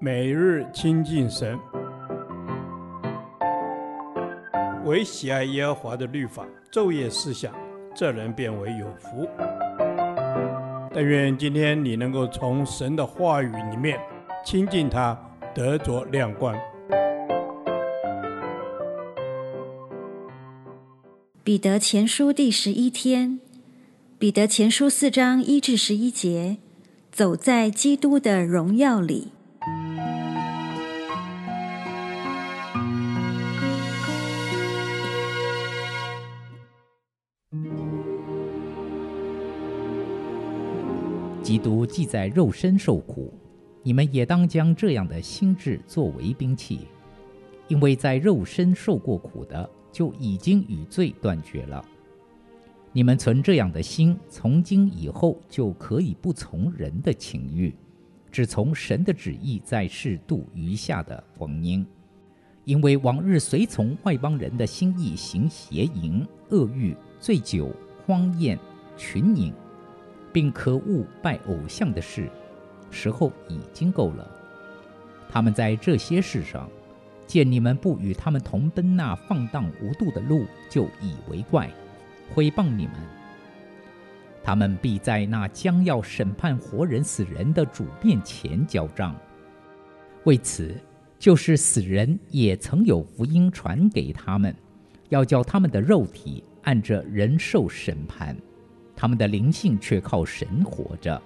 每日亲近神，唯喜爱耶和华的律法，昼夜思想，这人便为有福。但愿今天你能够从神的话语里面亲近他，得着亮光。彼得前书第十一天，彼得前书四章一至十一节，走在基督的荣耀里。基督既在肉身受苦，你们也当将这样的心志作为兵器，因为在肉身受过苦的，就已经与罪断绝了。你们存这样的心，从今以后就可以不从人的情欲，只从神的旨意在世度余下的光阴。因为往日随从外邦人的心意行邪淫、恶欲、醉酒、荒宴、群饮。并可恶拜偶像的事，时候已经够了。他们在这些事上，见你们不与他们同奔那放荡无度的路，就以为怪，毁谤你们。他们必在那将要审判活人死人的主面前交账。为此，就是死人也曾有福音传给他们，要叫他们的肉体按着人受审判。他们的灵性却靠神活着。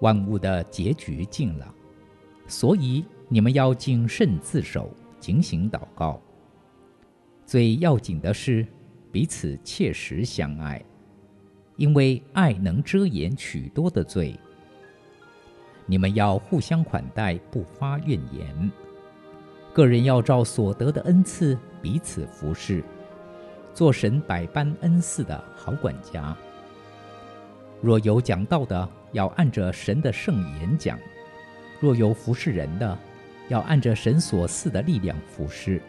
万物的结局近了，所以你们要谨慎自守，警醒祷告。最要紧的是彼此切实相爱，因为爱能遮掩许多的罪。你们要互相款待，不发怨言。个人要照所得的恩赐彼此服侍。做神百般恩赐的好管家。若有讲道的，要按着神的圣言讲；若有服侍人的，要按着神所赐的力量服侍。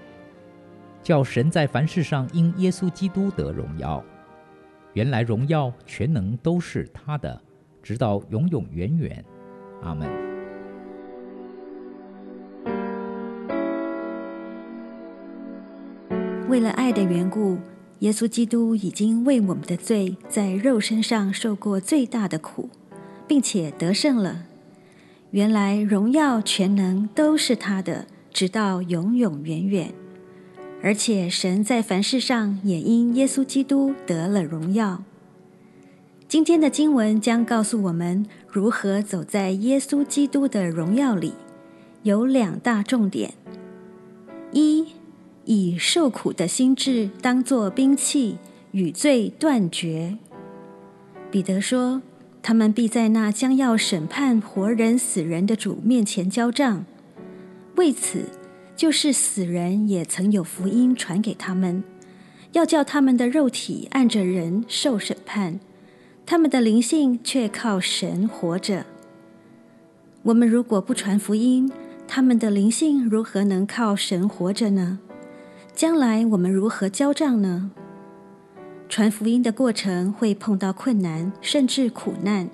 叫神在凡事上因耶稣基督得荣耀。原来荣耀全能都是他的，直到永永远远。阿门。为了爱的缘故。耶稣基督已经为我们的罪在肉身上受过最大的苦，并且得胜了。原来荣耀全能都是他的，直到永永远远。而且神在凡事上也因耶稣基督得了荣耀。今天的经文将告诉我们如何走在耶稣基督的荣耀里，有两大重点：一。以受苦的心志当作兵器，与罪断绝。彼得说：“他们必在那将要审判活人死人的主面前交账。为此，就是死人也曾有福音传给他们，要叫他们的肉体按着人受审判，他们的灵性却靠神活着。我们如果不传福音，他们的灵性如何能靠神活着呢？”将来我们如何交账呢？传福音的过程会碰到困难，甚至苦难，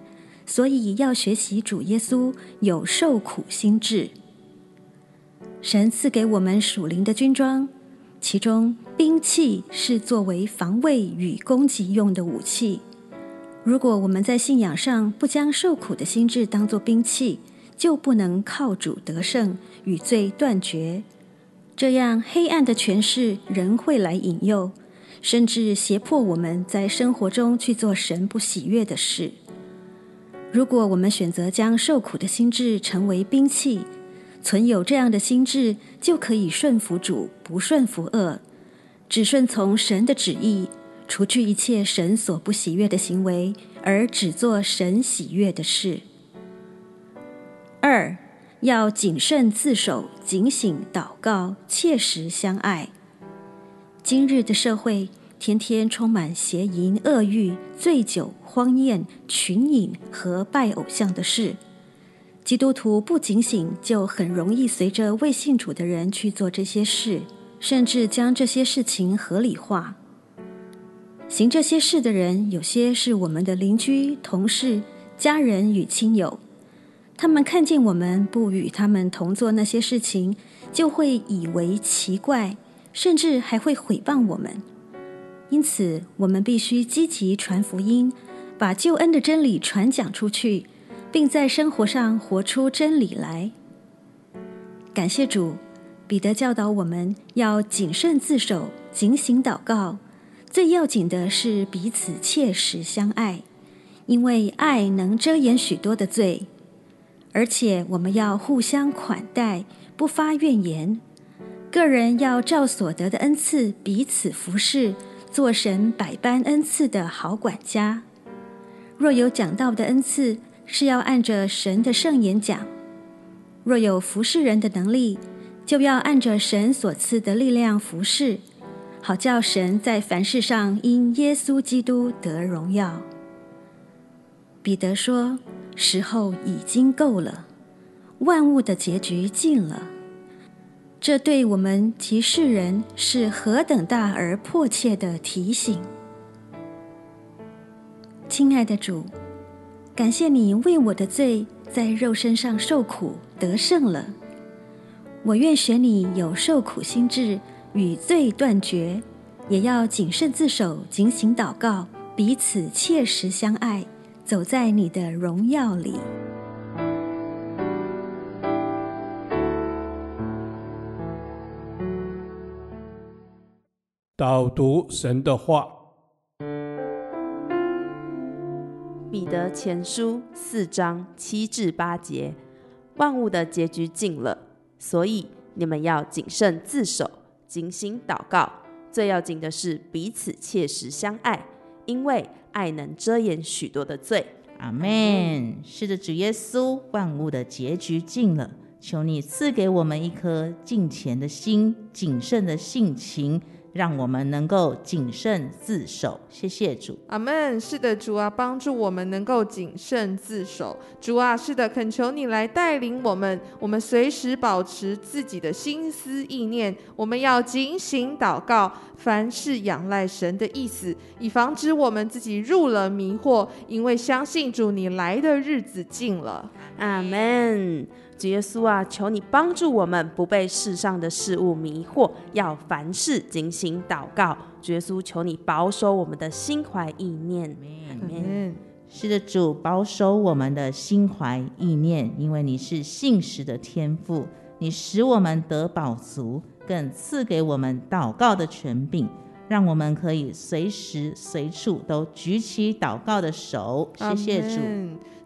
所以要学习主耶稣有受苦心智。神赐给我们属灵的军装，其中兵器是作为防卫与攻击用的武器。如果我们在信仰上不将受苦的心智当作兵器，就不能靠主得胜，与罪断绝。这样，黑暗的权势仍会来引诱，甚至胁迫我们在生活中去做神不喜悦的事。如果我们选择将受苦的心智成为兵器，存有这样的心智，就可以顺服主，不顺服恶，只顺从神的旨意，除去一切神所不喜悦的行为，而只做神喜悦的事。二。要谨慎自守，警醒祷告，切实相爱。今日的社会天天充满邪淫、恶欲、醉酒、荒宴、群饮和拜偶像的事。基督徒不警醒，就很容易随着未信主的人去做这些事，甚至将这些事情合理化。行这些事的人，有些是我们的邻居、同事、家人与亲友。他们看见我们不与他们同做那些事情，就会以为奇怪，甚至还会毁谤我们。因此，我们必须积极传福音，把救恩的真理传讲出去，并在生活上活出真理来。感谢主，彼得教导我们要谨慎自守，警醒祷告。最要紧的是彼此切实相爱，因为爱能遮掩许多的罪。而且我们要互相款待，不发怨言。个人要照所得的恩赐彼此服侍。做神百般恩赐的好管家，若有讲道的恩赐，是要按着神的圣言讲；若有服侍人的能力，就要按着神所赐的力量服侍，好叫神在凡事上因耶稣基督得荣耀。彼得说：“时候已经够了，万物的结局尽了。”这对我们及世人是何等大而迫切的提醒！亲爱的主，感谢你为我的罪在肉身上受苦得胜了。我愿学你有受苦心志，与罪断绝，也要谨慎自守，警醒祷告，彼此切实相爱，走在你的荣耀里。导读神的话，彼得前书四章七至八节，万物的结局近了，所以你们要谨慎自守，警醒祷告。最要紧的是彼此切实相爱，因为爱能遮掩许多的罪。阿门。是的，主耶稣，万物的结局尽了，求你赐给我们一颗敬虔的心，谨慎的性情。让我们能够谨慎自守，谢谢主。阿门。是的，主啊，帮助我们能够谨慎自守。主啊，是的，恳求你来带领我们，我们随时保持自己的心思意念。我们要警醒祷告，凡事仰赖神的意思，以防止我们自己入了迷惑。因为相信主，你来的日子近了。阿门。主耶稣啊，求你帮助我们不被世上的事物迷惑，要凡事警醒祷告。主耶稣，求你保守我们的心怀意念。是的，主保守我们的心怀意念，因为你是信实的天父，你使我们得饱足，更赐给我们祷告的权柄，让我们可以随时随处都举起祷告的手。谢谢主。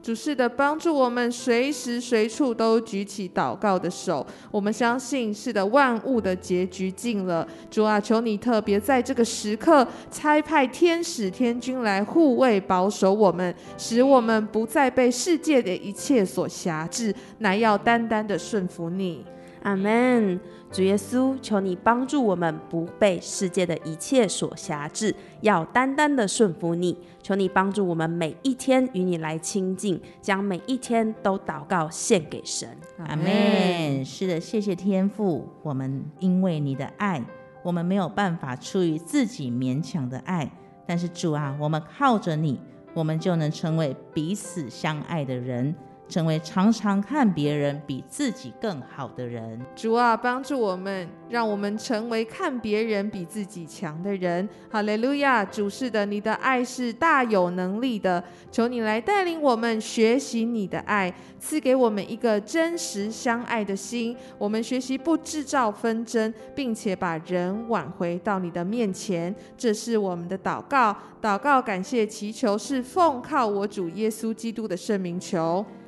主是的，帮助我们随时随处都举起祷告的手。我们相信，是的，万物的结局近了。主啊，求你特别在这个时刻差派天使天君来护卫保守我们，使我们不再被世界的一切所辖制，乃要单单的顺服你。阿门。主耶稣，求你帮助我们不被世界的一切所辖制，要单单的顺服你。求你帮助我们每一天与你来亲近，将每一天都祷告献给神。阿门。是的，谢谢天父。我们因为你的爱，我们没有办法出于自己勉强的爱，但是主啊，我们靠着你，我们就能成为彼此相爱的人。成为常常看别人比自己更好的人。主啊，帮助我们，让我们成为看别人比自己强的人。哈利路亚！主是的，你的爱是大有能力的。求你来带领我们学习你的爱，赐给我们一个真实相爱的心。我们学习不制造纷争，并且把人挽回到你的面前。这是我们的祷告。祷告，感谢祈求，是奉靠我主耶稣基督的圣名求。